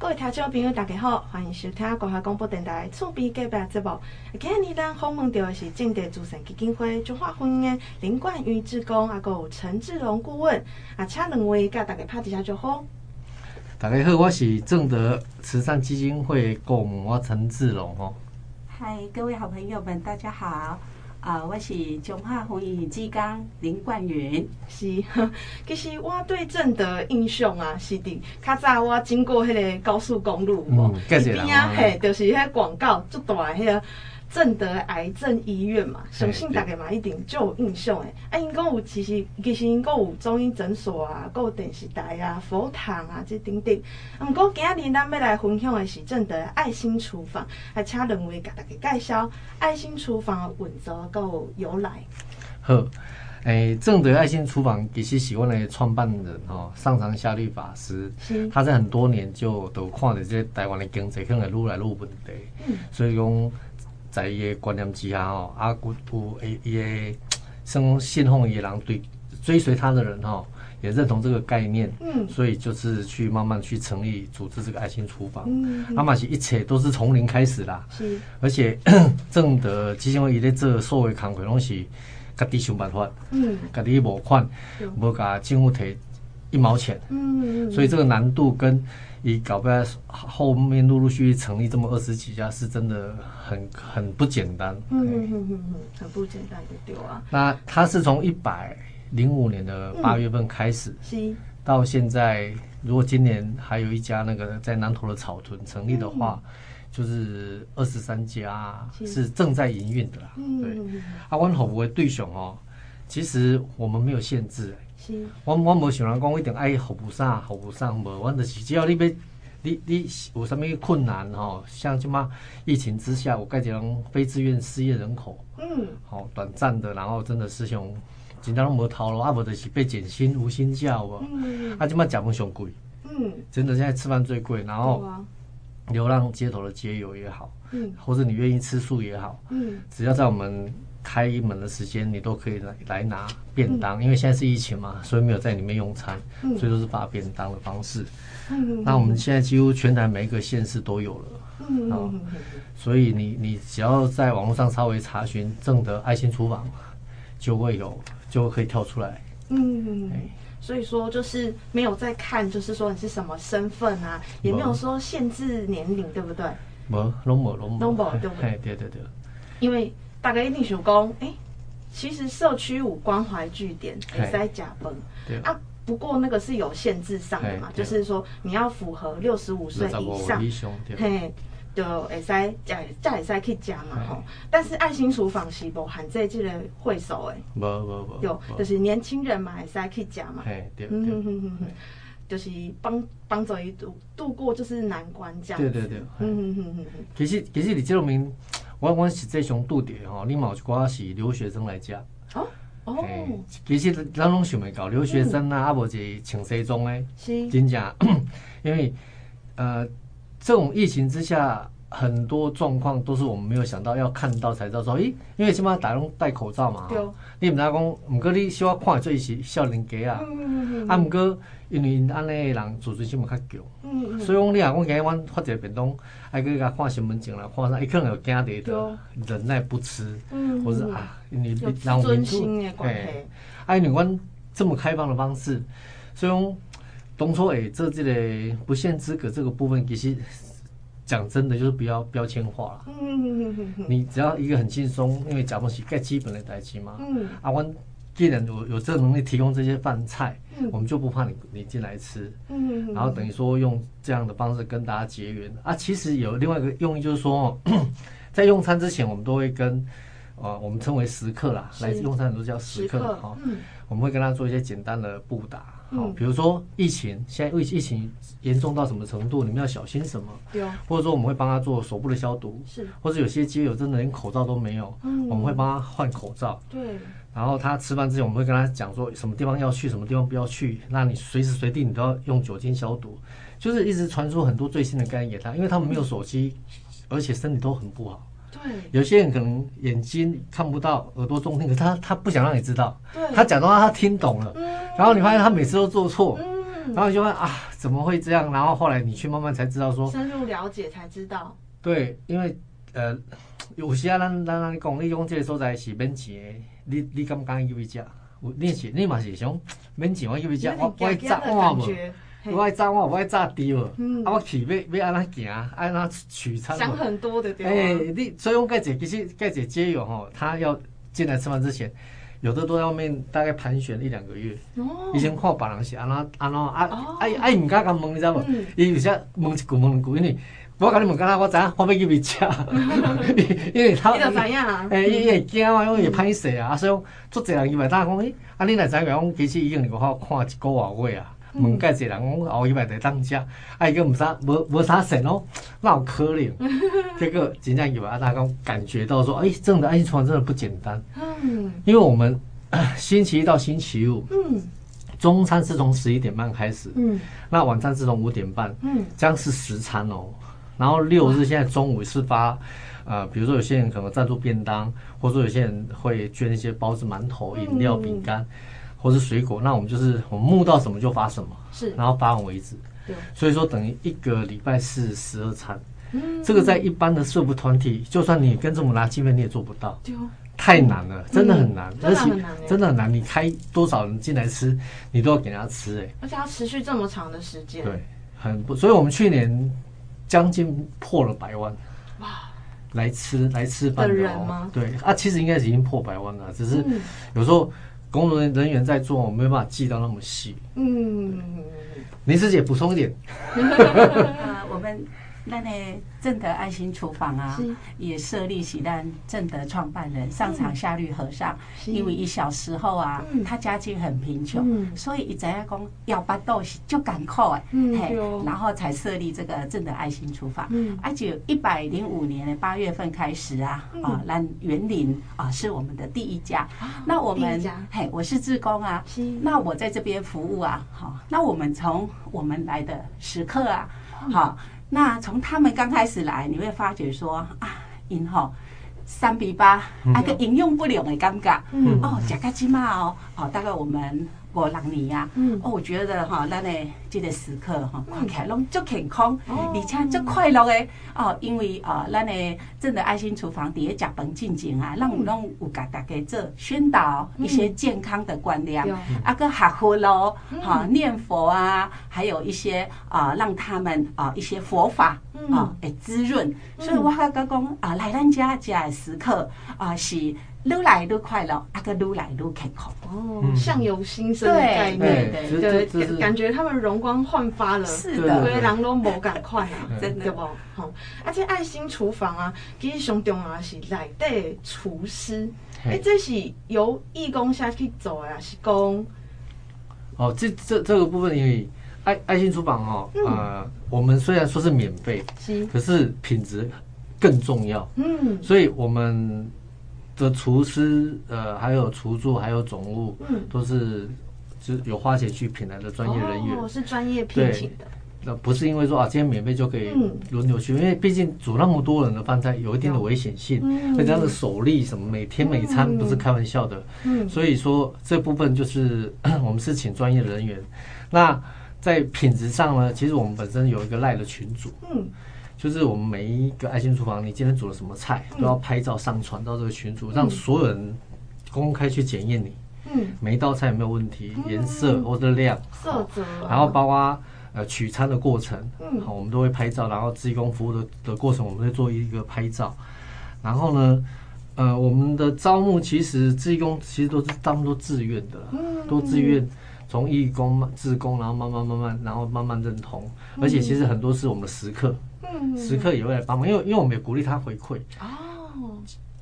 各位听众朋友，大家好，欢迎收听国华广播电台厝边隔壁节目。今日咱访问到的是正德慈善基金会中华婚姻的林冠宇志工，啊，有陈志荣顾问，啊，请两位甲大家拍一下就好。大家好，我是正德慈善基金会顾问，我陈志荣哦。嗨，各位好朋友们，大家好。啊，我是中华婚姻志工林冠云，是。其实我对正德印象啊，是的，较早我经过迄个高速公路，嗯，边啊嘿，就是迄个广告，足大迄个。正德癌症医院嘛，相信大家嘛一定就有印象诶。啊，因讲有其实其实因讲有中医诊所啊，还有电视台啊、佛堂啊这等等。毋过今日咱要来分享的是正德爱心厨房，啊请两位甲大家介绍爱心厨房的运作还有由来。好，诶、欸，正德爱心厨房其实是阮的创办人吼，上长下律法师，是他在很多年就都看着这台湾的经济可能愈来愈问题，嗯，所以讲。在伊个观念之下吼，啊，有有诶伊个生信奉伊个人对追随他的人吼，也认同这个概念，嗯，所以就是去慢慢去成立组织这个爱心厨房，嗯，阿玛是一切都是从零开始啦，是，而且 正德基金会伊咧做所有工作拢是家己想办法，嗯，家己募款，无甲政府摕一毛钱，嗯，所以这个难度跟。你搞不来，后面陆陆续续成立这么二十几家，是真的很很不简单。嗯嗯嗯嗯，很不简单的对啊。那他是从一百零五年的八月份开始，嗯、到现在，如果今年还有一家那个在南投的草屯成立的话，就是二十三家是正在营运的啦。对，阿温好不会对熊哦，其实我们没有限制。我我无想人讲，我一定爱服务啥服务啥，无，我就是只要你要，你你有啥物困难吼，像什么疫情之下，我盖这种非自愿失业人口，嗯，好短暂的，然后真的是像真正拢无头路，啊无就是被减薪无薪假，无，嗯，啊，即马食饭上贵，嗯，真的现在吃饭最贵，然后流浪街头的街友也好，嗯，或者你愿意吃素也好，嗯，只要在我们。开门的时间，你都可以来来拿便当，嗯，因为现在是疫情嘛，所以没有在里面用餐，嗯，所以都是发便当的方式。嗯，那我们现在几乎全台每一个县市都有了，嗯，哦，所以你你只要在网络上稍微查询“正德爱心厨房”，就会有，就可以跳出来。嗯，所以说就是没有在看，就是说你是什么身份啊，也没有说限制年龄，对不对？没，拢没，拢没，拢没，对不对？对对对，因为。大概一定想讲，哎、欸，其实社区五关怀据点也是在加分啊。不过那个是有限制上的嘛，就是说你要符合六十五岁以上，嘿，就会使加加会使去加嘛吼。但是爱心厨房是无限制这个会所诶，无无无，有就是年轻人嘛会使去加嘛，嘿，对对，就是帮帮助伊度度过就是难关这样。对对对，嗯嗯嗯嗯。其实其实你这种名。我我实际上拄着吼，你嘛有一寡是留学生来遮。哦哦，其实咱拢想袂到留学生啊，啊无是穿西装诶，是真正，因为呃，这种疫情之下，很多状况都是我们没有想到，要看到才知道说，诶，因为起码大家拢戴口罩嘛，对，你毋知讲，毋过你小可看做是少年家啊，啊毋过。因为安尼诶人自尊心嘛较强，嗯嗯，所以讲你若讲今日阮发一个便当，爱去甲看身份证啦，看啥，伊可能有惊伫的，忍耐不吃，嗯，或者啊，因为有自尊心诶关系，啊，因为阮这么开放的方式，所以讲当初诶做这个不限资格这个部分，其实讲真的就是不要标签化了，嗯嗯嗯嗯，你只要一个很轻松，因为讲东西盖基本的代志嘛，嗯，啊，阮。既然有有这个能力提供这些饭菜，嗯，我们就不怕你你进来吃，嗯，然后等于说用这样的方式跟大家结缘。啊。其实有另外一个用意，就是说，在用餐之前，我们都会跟呃我们称为食客啦，来用餐都叫食客哈，嗯，我们会跟他做一些简单的布达，好，比如说疫情现在疫疫情严重到什么程度，你们要小心什么，对啊，或者说我们会帮他做手部的消毒，是，或者有些街友真的连口罩都没有，嗯，我们会帮他换口罩，对。然后他吃饭之前，我们会跟他讲说什么地方要去，什么地方不要去。那你随时随地你都要用酒精消毒，就是一直传输很多最新的概念给他，因为他们没有手机，而且身体都很不好。对，有些人可能眼睛看不到，耳朵中听，可是他他不想让你知道。对，他假装他听懂了，然后你发现他每次都做错。然后你就问啊，怎么会这样？然后后来你去慢慢才知道说，深入了解才知道。对，因为呃，有些啊，咱咱咱讲，你讲这个所在是免钱的，你你敢不敢去吃？你是你嘛是想免钱我去吃，我我爱炸碗无，我爱炸碗，我爱炸猪无，啊我去要要安怎行，安怎取餐？想很多的对吧？哎，你所以我盖姐其实盖姐街友吼，他要进来吃饭之前。有的都在外面大概盘旋一两个月，以前看别人是安怎安怎啊啊啊！伊唔敢咁问，你知无？伊有时问一句问两句，因为我甲你问干那，我知影我要去边食，因为他，诶，伊伊会惊啊，因为会歹势啊，所以讲足侪人伊咪当讲诶，啊，你来知影讲，其实已经有好看一个外月啊。问介侪人讲后一摆在当家，啊，伊个毋啥无无啥神哦，那有可能。这个真正以为啊，大家感觉到说，哎，真的爱心厨房真的不简单。嗯，因为我们星期一到星期五，嗯，中餐是从十一点半开始，嗯，那晚餐是从五点半，嗯，这样是十餐哦。然后六日现在中午是发，呃，比如说有些人可能赞助便当，或者说有些人会捐一些包子、馒头、饮料、饼干。或是水果，那我们就是我们募到什么就发什么，是，然后发完为止。对，所以说等于一个礼拜是十二餐，嗯，这个在一般的社福团体，就算你跟着我们拿经费，你也做不到，太难了，真的很难，而且真的很难。你开多少人进来吃，你都要给人家吃，哎，而且要持续这么长的时间，对，很不，所以我们去年将近破了百万，哇，来吃来吃饭的人吗？对啊，其实应该已经破百万了，只是有时候。工作人员在做，我没办法记到那么细。嗯，林师姐补充一点。呃，我们。那呢，正德爱心厨房啊，也设立起让正德创办人上场夏绿和尚，嗯、因为一小时候啊，嗯、他家境很贫穷，嗯、所以一直在讲要把东西就赶快，嗯，嘿，然后才设立这个正德爱心厨房。嗯，而且一百零五年的八月份开始啊，嗯、啊，那园林啊是我们的第一家。啊、那我们嘿，我是志工啊，那我在这边服务啊，好，那我们从我们来的食客啊，好。那从他们刚开始来，你会发觉说啊，因吼三比八，啊个应用不了的尴尬，嗯哦，加个鸡嘛哦，哦大概我们。我让你呀，哦，我觉得哈，咱的这个时刻哈，看起来拢足健康，而且足快乐的哦。因为啊，咱的真的爱心厨房底下食饭进前啊，让我们拢有给大家做宣导一些健康的观念，啊个学佛咯，哈念佛啊，还有一些啊，让他们啊一些佛法啊诶滋润。所以我还讲讲啊，来咱家这的时刻啊是。愈来愈快乐，啊个愈来愈健康。哦，相由心生的概念，对对，感觉他们容光焕发了。是的，对，人都无赶快啊，真的对不？好，而且爱心厨房啊，其实上重要是内底厨师。哎，这是由义工下去做啊，是讲。哦，这这这个部分，因为爱爱心厨房哈，呃，我们虽然说是免费，是，可是品质更重要。嗯，所以我们。的厨师，呃，还有厨助，还有总务，嗯，都是就有花钱去聘来的专业人员，哦，是专业聘请的。那不是因为说啊，今天免费就可以轮流去，嗯、因为毕竟煮那么多人的饭菜，有一定的危险性，嗯，这样的手力什么，每天每餐不是开玩笑的，嗯，所以说这部分就是 我们是请专业人员。那在品质上呢，其实我们本身有一个赖的群组，嗯。就是我们每一个爱心厨房，你今天煮了什么菜，都要拍照上传到这个群组，让所有人公开去检验你。嗯，每一道菜有没有问题，颜色或者量，色泽，然后包括呃取餐的过程，嗯，好，我们都会拍照，然后志工服务的的过程，我们会做一个拍照。然后呢，呃，我们的招募其实志工其实都是当做自愿的，都自愿从义工、志工，然后慢慢慢慢，然后慢慢认同，而且其实很多是我们的食客。时刻也会来帮忙，因为因为我们也鼓励他回馈。哦，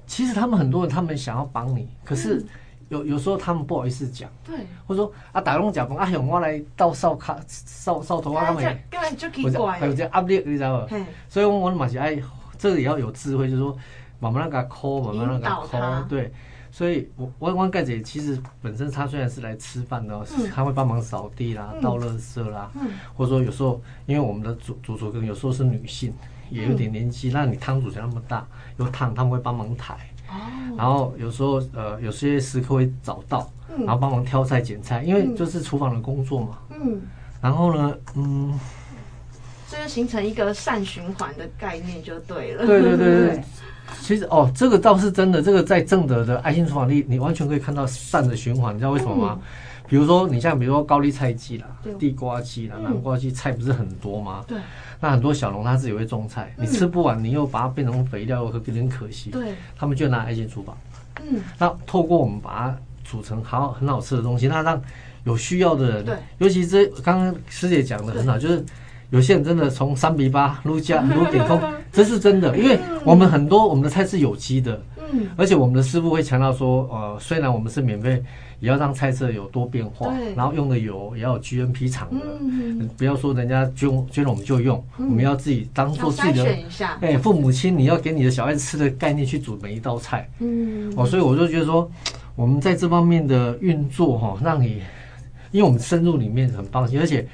其实他们很多人，他们想要帮你，可是有有时候他们不好意思讲。对，或者说啊，打工讲啊，用我来倒扫卡扫扫头啊，他们还有这压力，你知道吗？所以，我我嘛是哎，这个也要有智慧，就是说慢慢那个抠，慢慢那个抠，对。所以，我我我盖姐其实本身她虽然是来吃饭的，她会帮忙扫地啦、倒垃圾啦，或者说有时候因为我们的主主厨可能有时候是女性，也有点年纪，那你汤煮起来那么大，有汤，他们会帮忙抬。然后有时候呃，有些食客会找到，然后帮忙挑菜、剪菜，因为就是厨房的工作嘛。然后呢，嗯，这就形成一个善循环的概念就对了。对对对对，其实哦，这个倒是真的，这个在正德的爱心厨房里，你完全可以看到善的循环，你知道为什么吗？嗯比如说，你像比如说高丽菜季啦，地瓜季啦，南瓜季，菜不是很多吗？对。那很多小农他自己会种菜，你吃不完，你又把它变成肥料，会有点可惜。对。他们就拿爱心厨房。嗯。那透过我们把它煮成好很好吃的东西，那让有需要的人，对，尤其是刚刚师姐讲的很好，就是有些人真的从三比八撸加撸点空，这是真的，因为我们很多我们的菜是有机的，嗯，而且我们的师傅会强调说，呃，虽然我们是免费。也要让菜色有多变化，然后用的油也要有 GMP 厂的，嗯、不要说人家捐捐了我们就用，嗯、我们要自己当做自己的，哎、欸，父母亲你要给你的小孩子吃的概念去煮每一道菜，嗯，哦，所以我就觉得说，我们在这方面的运作哈，让你，因为我们深入里面很放心，而且，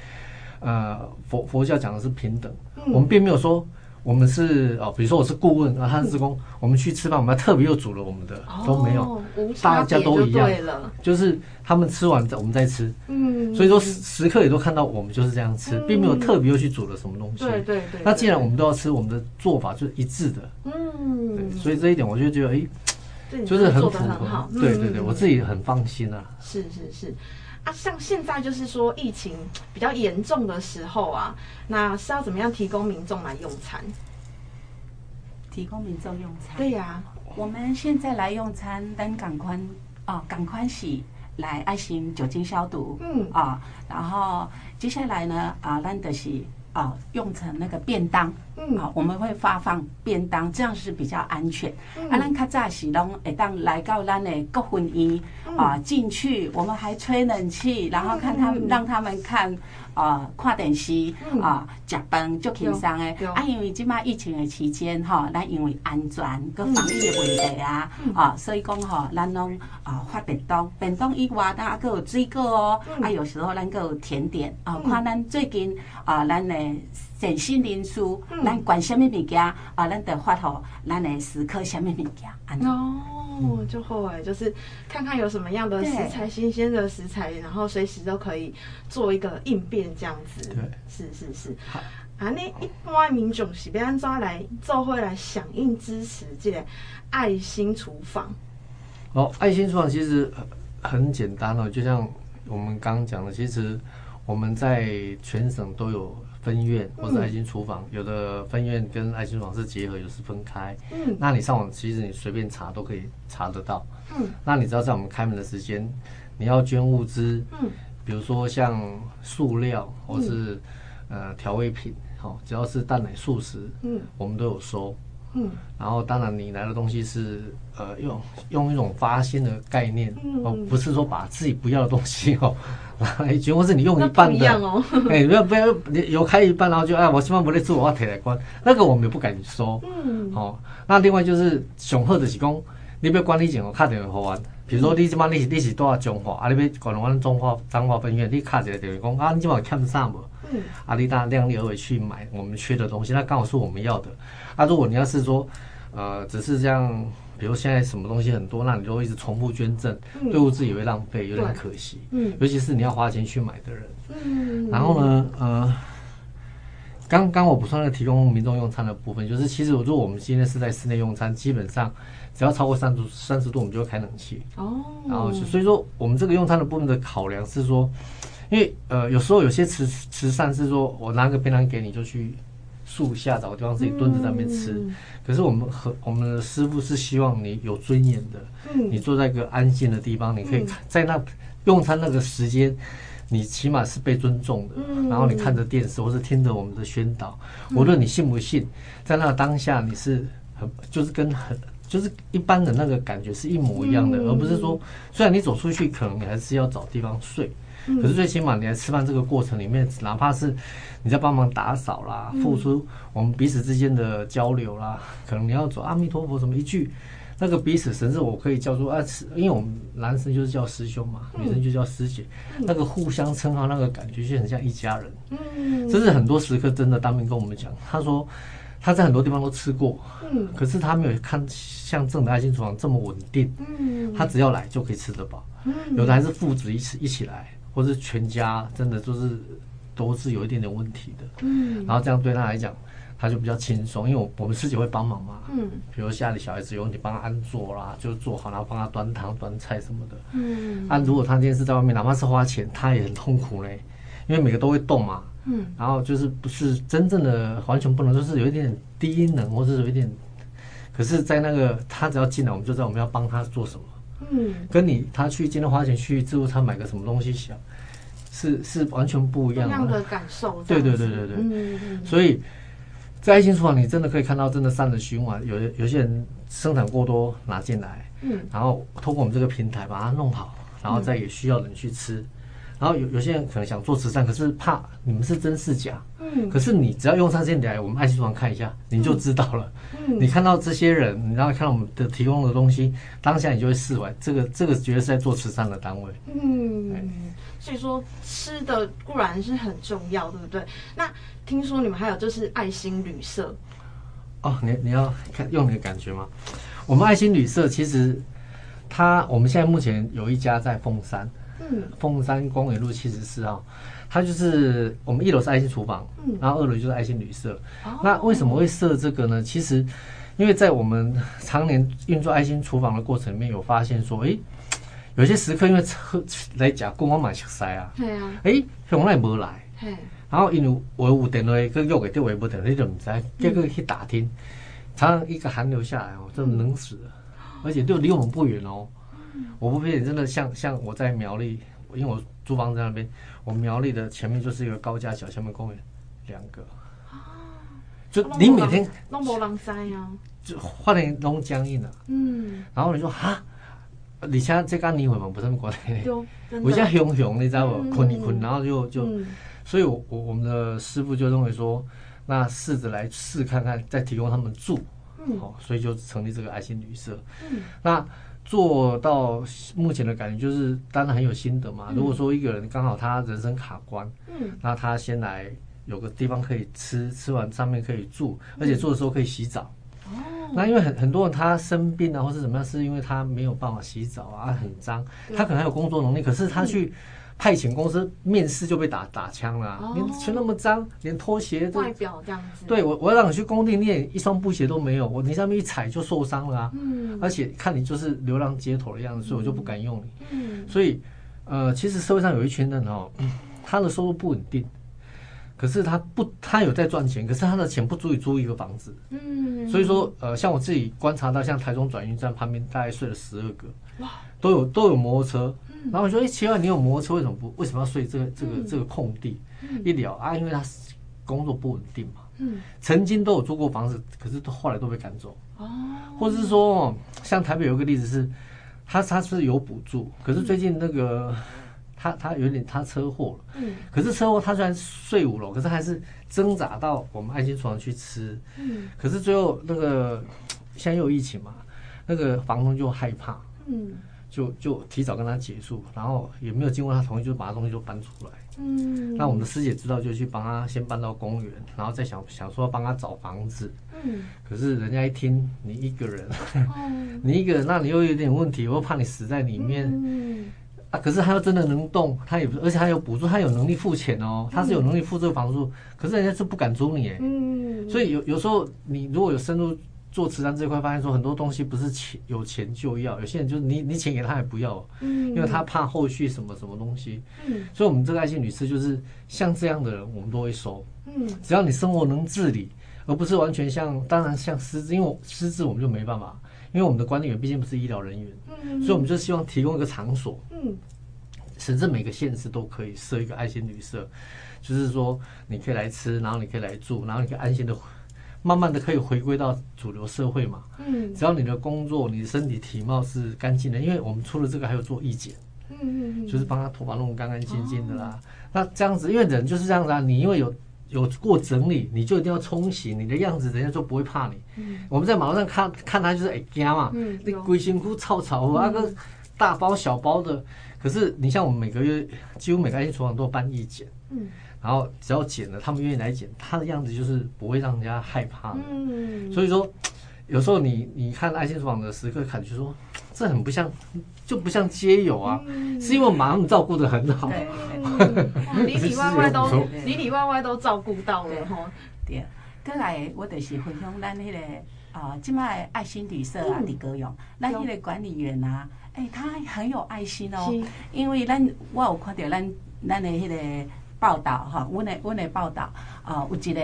呃，佛佛教讲的是平等，嗯、我们并没有说。我们是哦，比如说我是顾问啊，他是职工，我们去吃饭，我们还特别又煮了我们的都没有，大家都一样，就是他们吃完我们再吃，嗯，所以说时时刻也都看到我们就是这样吃，并没有特别又去煮了什么东西，对对对。那既然我们都要吃，我们的做法就是一致的，嗯，对，所以这一点我就觉得哎，就是很符合，对对对，我自己很放心啊，是是是。啊，像现在就是说疫情比较严重的时候啊，那是要怎么样提供民众来用餐？提供民众用餐？对呀、啊，我们现在来用餐，等赶快啊，赶快洗来爱心酒精消毒，嗯啊，然后接下来呢啊，咱就是。啊，用成那个便当，嗯，好，我们会发放便当，这样是比较安全。啊，咱较早时拢会当来到咱的国分院啊，进去我们还吹冷气，然后看他们，让他们看啊，看电视啊，食饭足轻松的。啊，因为即马疫情的期间哈，咱因为安全跟防疫的问题啊，啊，所以讲哈，咱拢啊发便当，便当以外，咱还阁有水果哦，啊，有时候咱阁有甜点啊，看咱最近啊，咱的。善心人士，咱管什么物件啊？咱得发好，咱的食客什么物件？哦，就好哎，就是看看有什么样的食材，新鲜的食材，然后随时都可以做一个应变，这样子。对，是是是。好啊，那一般民众是要安怎来做会来响应支持这个爱心厨房？哦，爱心厨房其实很简单哦，就像我们刚刚讲的，其实我们在全省都有。分院或者爱心厨房，有的分院跟爱心厨房是结合，有时分开。嗯，那你上网其实你随便查都可以查得到。嗯，那你知道在我们开门的时间，你要捐物资，嗯，比如说像塑料或是呃调味品，好，只要是蛋奶素食，嗯，我们都有收。嗯，然后当然你来的东西是呃用用一种发心的概念哦，不是说把自己不要的东西哦拿 来捐，或是你用一半的，哦。哎，不要不要你有开一半，然后就哎我希望不得做我要提来关，那个我们也不敢说。嗯，哦，那另外就是上好的是讲，你不要管理钱，我，卡电话给我，比如说你今晚你是你是多少中华啊？你要管我们中华彰化分院，你卡一个电话讲啊，你今晚有欠啥无？嗯，啊，你大量力而为去买我们缺的东西，那刚好是我们要的。啊，如果你要是说，呃，只是这样，比如现在什么东西很多，那你就会一直重复捐赠，嗯、对物资也会浪费，有点可惜。嗯，尤其是你要花钱去买的人。嗯，然后呢，呃，刚刚我补充了提供民众用餐的部分，就是其实如果我们今天是在室内用餐，基本上只要超过三十三十度，我们就会开冷气。哦，然后所以说我们这个用餐的部分的考量是说，因为呃有时候有些慈慈善是说我拿个便当给你就去。树下找个地方自己蹲着在那边吃，嗯、可是我们和我们的师傅是希望你有尊严的，嗯、你坐在一个安静的地方，你可以在那用餐那个时间，你起码是被尊重的。嗯、然后你看着电视或是听着我们的宣导，嗯、无论你信不信，在那个当下你是很就是跟很就是一般的那个感觉是一模一样的，嗯、而不是说虽然你走出去可能你还是要找地方睡。可是最起码你在吃饭这个过程里面，哪怕是你在帮忙打扫啦，付出我们彼此之间的交流啦，可能你要走阿弥陀佛什么一句，那个彼此甚至我可以叫做啊，因为我们男生就是叫师兄嘛，女生就叫师姐，那个互相称号那个感觉就很像一家人。嗯，这是很多食客真的当面跟我们讲，他说他在很多地方都吃过，嗯，可是他没有看像正的爱心厨房这么稳定，嗯，他只要来就可以吃得饱，有的还是父子一起一起来。或是全家真的就是都是有一点点问题的。嗯，然后这样对他来讲，他就比较轻松，因为我我们自己会帮忙嘛。嗯，比如家里小孩子有问题，帮他安坐啦，就做好，然后帮他端汤端菜什么的。嗯，啊，如果他今天是在外面，哪怕是花钱，他也很痛苦嘞，因为每个都会动嘛。嗯，然后就是不是真正的完全不能，就是有一点低能，或者是有一点。可是，在那个他只要进来，我们就知道我们要帮他做什么。嗯，跟你他去今天花钱去自助餐买个什么东西想，是是完全不一样的，样的感受。对对对对对。嗯嗯。所以在爱心厨房，你真的可以看到，真的善的循环。有有些人生产过多拿进来，嗯，然后通过我们这个平台把它弄好，然后再给需要的人去吃。嗯然后有有些人可能想做慈善，可是怕你们是真是假。嗯。可是你只要用上线来，我们爱心厨房看一下，你就知道了。嗯。你看到这些人，你然后看到我们的提供的东西，当下你就会释怀。这个这个绝对是在做慈善的单位。嗯。所以说吃的固然是很重要，对不对？那听说你们还有就是爱心旅社。哦，你你要看用你的感觉吗？我们爱心旅社其实它我们现在目前有一家在凤山。嗯，凤山公园路七十四号，它就是我们一楼是爱心厨房，嗯，然后二楼就是爱心旅社。哦，那为什么会设这个呢？其实，因为在我们常年运作爱心厨房的过程里面，有发现说，哎，有些食客因为车来讲，公安蛮熟悉啊，对啊，哎，从来没来，然后因为我有电话，跟约个电话不等，你就唔知，结果去打听，常常一个寒流下来哦，真的冷死了，而且就离我们不远哦。我不骗你，真的像像我在苗栗，因为我租房子在那边，我苗栗的前面就是一个高架桥，前面公园两个，就你每天拢无人知啊，就发现拢僵硬了。嗯，然后你说哈，你像这刚你会吗？不是那么关系，我现在熊熊，你知道不？困一困，然后就就，所以我我我们的师傅就认为说，那试着来试看看，再提供他们住，好，所以就成立这个爱心旅社。嗯，那。做到目前的感觉就是，当然很有心得嘛。如果说一个人刚好他人生卡关，嗯，那他先来有个地方可以吃，吃完上面可以住，而且住的时候可以洗澡。哦，那因为很很多人他生病啊，或是怎么样，是因为他没有办法洗澡啊，很脏。他可能还有工作能力，可是他去。派遣公司面试就被打打枪了，啊，连全那么脏，连拖鞋都。外表这样子。对我，我要让你去工地，你也一双布鞋都没有，我你上面一踩就受伤了啊。嗯。而且看你就是流浪街头的样子，所以我就不敢用你。嗯。所以，呃，其实社会上有一群人哦，他的收入不稳定，可是他不，他有在赚钱，可是他的钱不足以租一个房子。嗯。所以说，呃，像我自己观察到，像台中转运站旁边大概睡了十二个，哇，都有都有摩托车。嗯然后我说：“哎，奇怪，你有摩托车，为什么不？为什么要睡这个这个这个空地？一聊啊，因为他工作不稳定嘛。嗯，曾经都有租过房子，可是都后来都被赶走。哦，或者是说，像台北有一个例子是，他他是有补助，可是最近那个他他有点他车祸了。嗯，可是车祸他虽然睡五楼，可是还是挣扎到我们爱心床去吃。嗯，可是最后那个现在又有疫情嘛，那个房东就害怕。嗯。”就就提早跟他结束，然后也没有经过他同意，就把他东西就搬出来。嗯，那我们的师姐知道，就去帮他先搬到公园，然后再想想说帮他找房子。嗯，可是人家一听你一个人，嗯、你一个人，那你又有点问题，我又怕你死在里面。嗯，啊，可是他又真的能动，他也不，而且他有补助，他有能力付钱哦，他是有能力付这个房租，可是人家是不敢租你哎。嗯，所以有有时候你如果有深入。做慈善这块，发现说很多东西不是钱有钱就要，有些人就是你你钱给他也不要，嗯，因为他怕后续什么什么东西，嗯，所以我们这个爱心女士就是像这样的人，我们都会收，嗯，只要你生活能自理，而不是完全像，当然像失智，因为失智我们就没办法，因为我们的管理员毕竟不是医疗人员，嗯，所以我们就希望提供一个场所，嗯，甚至每个县市都可以设一个爱心旅社，就是说你可以来吃，然后你可以来住，然后你可以安心的。慢慢的可以回归到主流社会嘛，嗯，只要你的工作、你的身体体貌是干净的，因为我们除了这个还有做义剪，嗯嗯，就是帮他头发弄干干净净的啦。那这样子，因为人就是这样子啊，你因为有有过整理，你就一定要冲洗你的样子，人家就不会怕你。嗯，我们在马路上看看他就是哎惊嘛，嗯，你规身躯臭臭，那个大包小包的，可是你像我们每个月几乎每个爱心厨房都办义剪，嗯。然后只要剪了，他们愿意来剪，他的样子就是不会让人家害怕的。嗯，所以说有时候你你看爱心厨房的时刻，感觉说 这很不像，就不像街友啊，嗯、是因为我马上照顾的很好，里里外外都里里外外都照顾到了哈。对，过来我就是分享咱那个啊，今麦爱心旅社啊，的歌勇，咱那个管理员啊，哎、欸，他很有爱心哦，因为咱我有看到咱咱的那个报道哈，阮的阮的报道啊，有一个。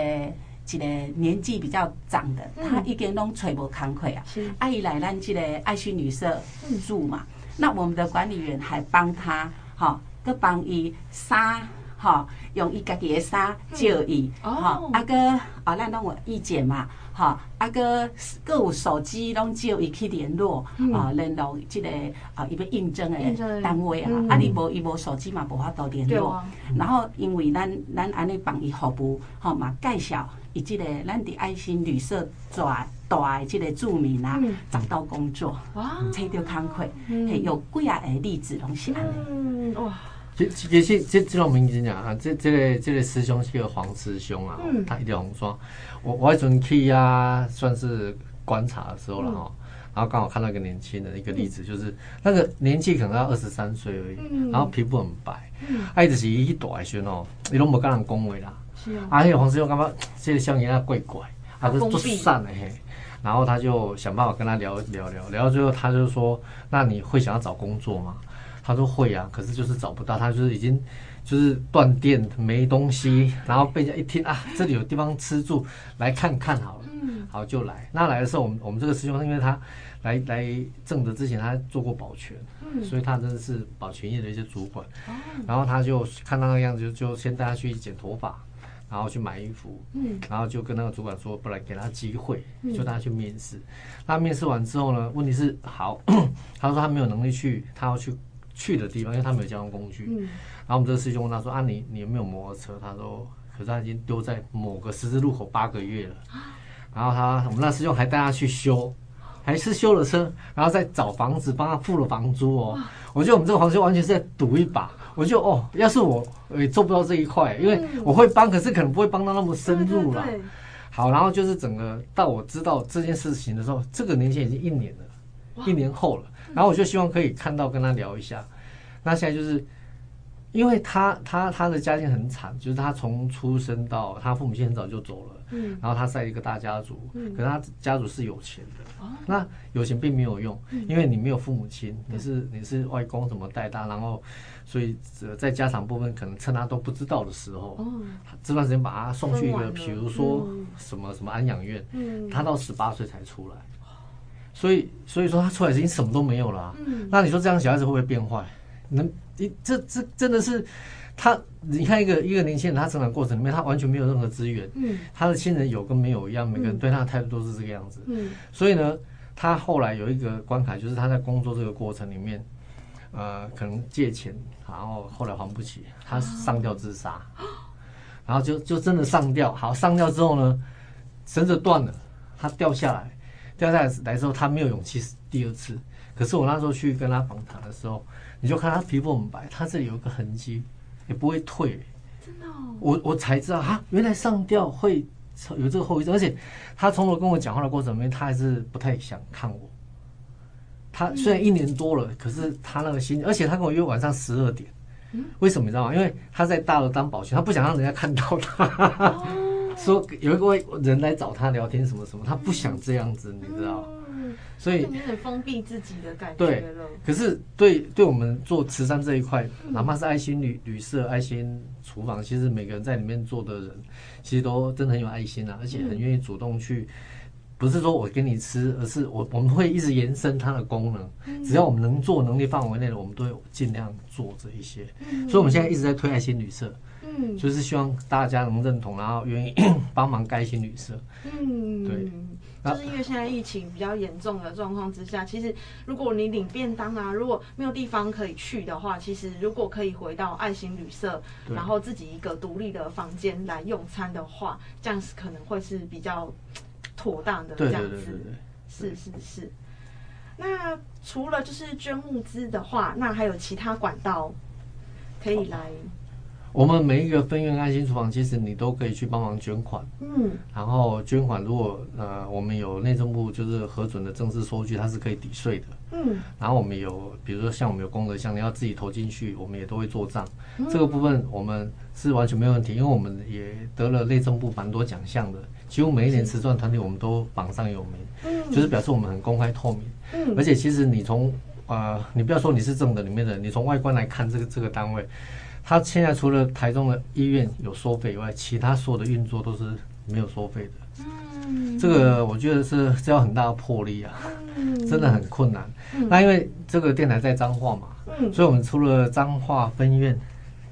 一个年纪比较长的，他已经拢揣无工课啊。阿姨来咱这个爱心旅社住嘛，那我们的管理员还帮他，哈，佮帮伊衫，吼，用伊家己的衫借伊，吼，啊个啊，咱拢有意见嘛，吼，啊个各有手机拢借伊去联络，啊，联络即个啊，伊要应征的单位啊，啊，你无伊无手机嘛，无法度联络，然后因为咱咱安尼帮伊服务，吼嘛介绍。以及个，咱的爱心旅社抓大的这个住民啊，找到工作，找到工课，嘿，有几啊个例子拢是安尼。哇！其其实这这种名字讲啊，这这个这个师兄是个黄师兄啊，他一条红双。我我还准去啊，算是观察的时候了哈，然后刚好看到一个年轻的一个例子，就是那个年纪可能要二十三岁而已，然后皮肤很白，啊，伊就是一大的时候，伊拢无跟人恭维啦。啊，那个黄师兄感觉 这个少年啊怪怪，他是做善的嘿，然后他就想办法跟他聊聊聊，聊到最后他就说：“那你会想要找工作吗？”他说：“会啊，可是就是找不到，他就是已经就是断电没东西，然后被人家一听啊，这里有地方吃住，来看看好了，好就来。那来的时候，我们我们这个师兄因为他来来正德之前他做过保全，所以他真的是保全业的一些主管，然后他就看他那个样子就就先带他去剪头发。”然后去买衣服，嗯，然后就跟那个主管说，不然给他机会，就带他去面试。那面试完之后呢，问题是好，他说他没有能力去他要去去的地方，因为他没有交通工具。嗯，然后我们这个师兄问他说啊，你你有没有摩托车？他说，可是他已经丢在某个十字路口八个月了。然后他我们那师兄还带他去修，还是修了车，然后再找房子帮他付了房租哦。我觉得我们这个黄师兄完全是在赌一把。我就哦，要是我也做不到这一块，因为我会帮，可是可能不会帮到那么深入了。好，然后就是整个到我知道这件事情的时候，这个年限已经一年了，一年后了。然后我就希望可以看到跟他聊一下。那现在就是，因为他他他的家境很惨，就是他从出生到他父母亲很早就走了。嗯，然后他在一个大家族，可是他家族是有钱的。那有钱并没有用，因为你没有父母亲，你是你是外公怎么带大，然后所以在家长部分可能趁他都不知道的时候，这段时间把他送去一个，比如说什么什么安养院，他到十八岁才出来，所以所以说他出来已经什么都没有了。那你说这样小孩子会不会变坏？能，这这真的是。他，你看一个一个年轻人，他成长过程里面，他完全没有任何资源，嗯，他的亲人有跟没有一样，每个人对他的态度都是这个样子，嗯，所以呢，他后来有一个关卡，就是他在工作这个过程里面，呃，可能借钱，然后后来还不起，他上吊自杀，然后就就真的上吊，好，上吊之后呢，绳子断了，他掉下来，掉下来来之后，他没有勇气第二次，可是我那时候去跟他访谈的时候，你就看他皮肤很白，他这里有一个痕迹。也不会退，真的，我我才知道啊，原来上吊会有这个后遗症，而且他从头跟我讲话的过程里面，他还是不太想看我。他虽然一年多了，可是他那个心，而且他跟我约晚上十二点，为什么你知道吗？因为他在大楼当保全，他不想让人家看到他，说有一位人来找他聊天什么什么，他不想这样子，你知道。所以你很封闭自己的感觉。对，可是对对我们做慈善这一块，哪怕是爱心旅旅社、爱心厨房，其实每个人在里面做的人，其实都真的很有爱心啊，而且很愿意主动去，不是说我给你吃，而是我我们会一直延伸它的功能，只要我们能做能力范围内的，我们都会尽量做这一些。所以我们现在一直在推爱心旅社。嗯，就是希望大家能认同，然后愿意 帮忙盖一些旅社。嗯，对，就是因为现在疫情比较严重的状况之下，其实如果你领便当啊，如果没有地方可以去的话，其实如果可以回到爱心旅社，然后自己一个独立的房间来用餐的话，这样是可能会是比较妥当的这样子。是是是。那除了就是捐物资的话，那还有其他管道可以来。我们每一个分院爱心厨房，其实你都可以去帮忙捐款。嗯，然后捐款如果呃我们有内政部就是核准的正式收据，它是可以抵税的。嗯，然后我们有比如说像我们有功德箱，你要自己投进去，我们也都会做账。这个部分我们是完全没有问题，因为我们也得了内政部蛮多奖项的，几乎每一年慈善团体我们都榜上有名。嗯，就是表示我们很公开透明。嗯，而且其实你从呃你不要说你是正的里面的，你从外观来看这个这个单位。他现在除了台中的医院有收费以外，其他所有的运作都是没有收费的。嗯，这个我觉得是需要很大的魄力啊，真的很困难。那因为这个电台在彰化嘛，所以我们除了彰化分院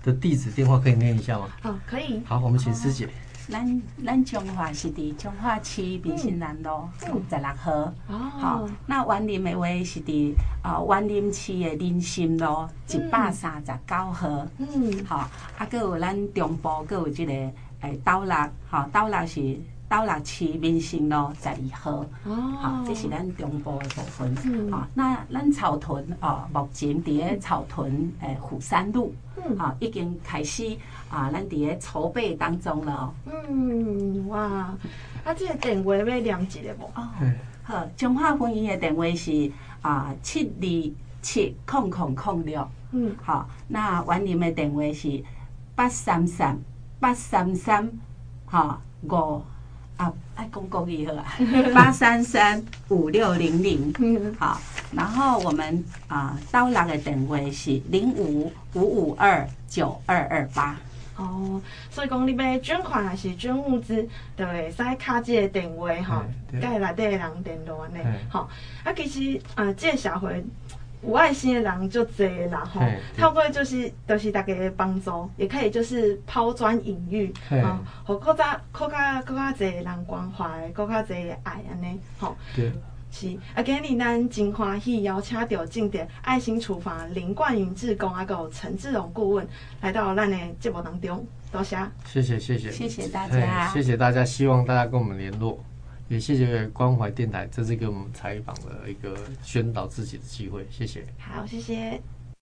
的地址电话可以念一下吗？好，可以。好，我们请师姐。咱咱彰化是伫彰化市民生南路五十六号。好，那园林的话是伫啊园林市的林心路一百三十九号。嗯，好，啊，搁有咱中部搁有即个诶斗六，吼斗六是斗六市民生路十二号。哦，好，这是咱中部的部分。嗯，好，那咱草屯哦，目前伫咧草屯诶虎山路。啊，已经开始啊，咱伫咧筹备当中了。嗯，哇，啊，这个电话要连一个无？哦，好，中华婚姻的电话是啊七二七空空空六。嗯，好，那员林的电话是八三三八三三，哈五啊，爱讲国语好啊，八三三五六零零。嗯，好。然后我们啊，斗六的电话是零五五五二九二二八。哦，所以讲你要捐款还是捐物资，就会使卡这个电话哈，甲内底的人联络安尼。好，啊，其实啊，这个社会有爱心的人就侪啦吼。透过就是就是大家的帮助，也可以就是抛砖引玉啊，和更加更加更加侪人关怀，更加侪爱安尼吼。对。是，啊，今日咱真欢喜邀请到正点爱心厨房林冠云志工啊，个陈志荣顾问来到咱的节目当中，多谢，谢谢，谢谢，谢谢大家，谢谢大家，希望大家跟我们联络，也谢谢关怀电台这次给我们采访的一个宣导自己的机会，谢谢，好，谢谢。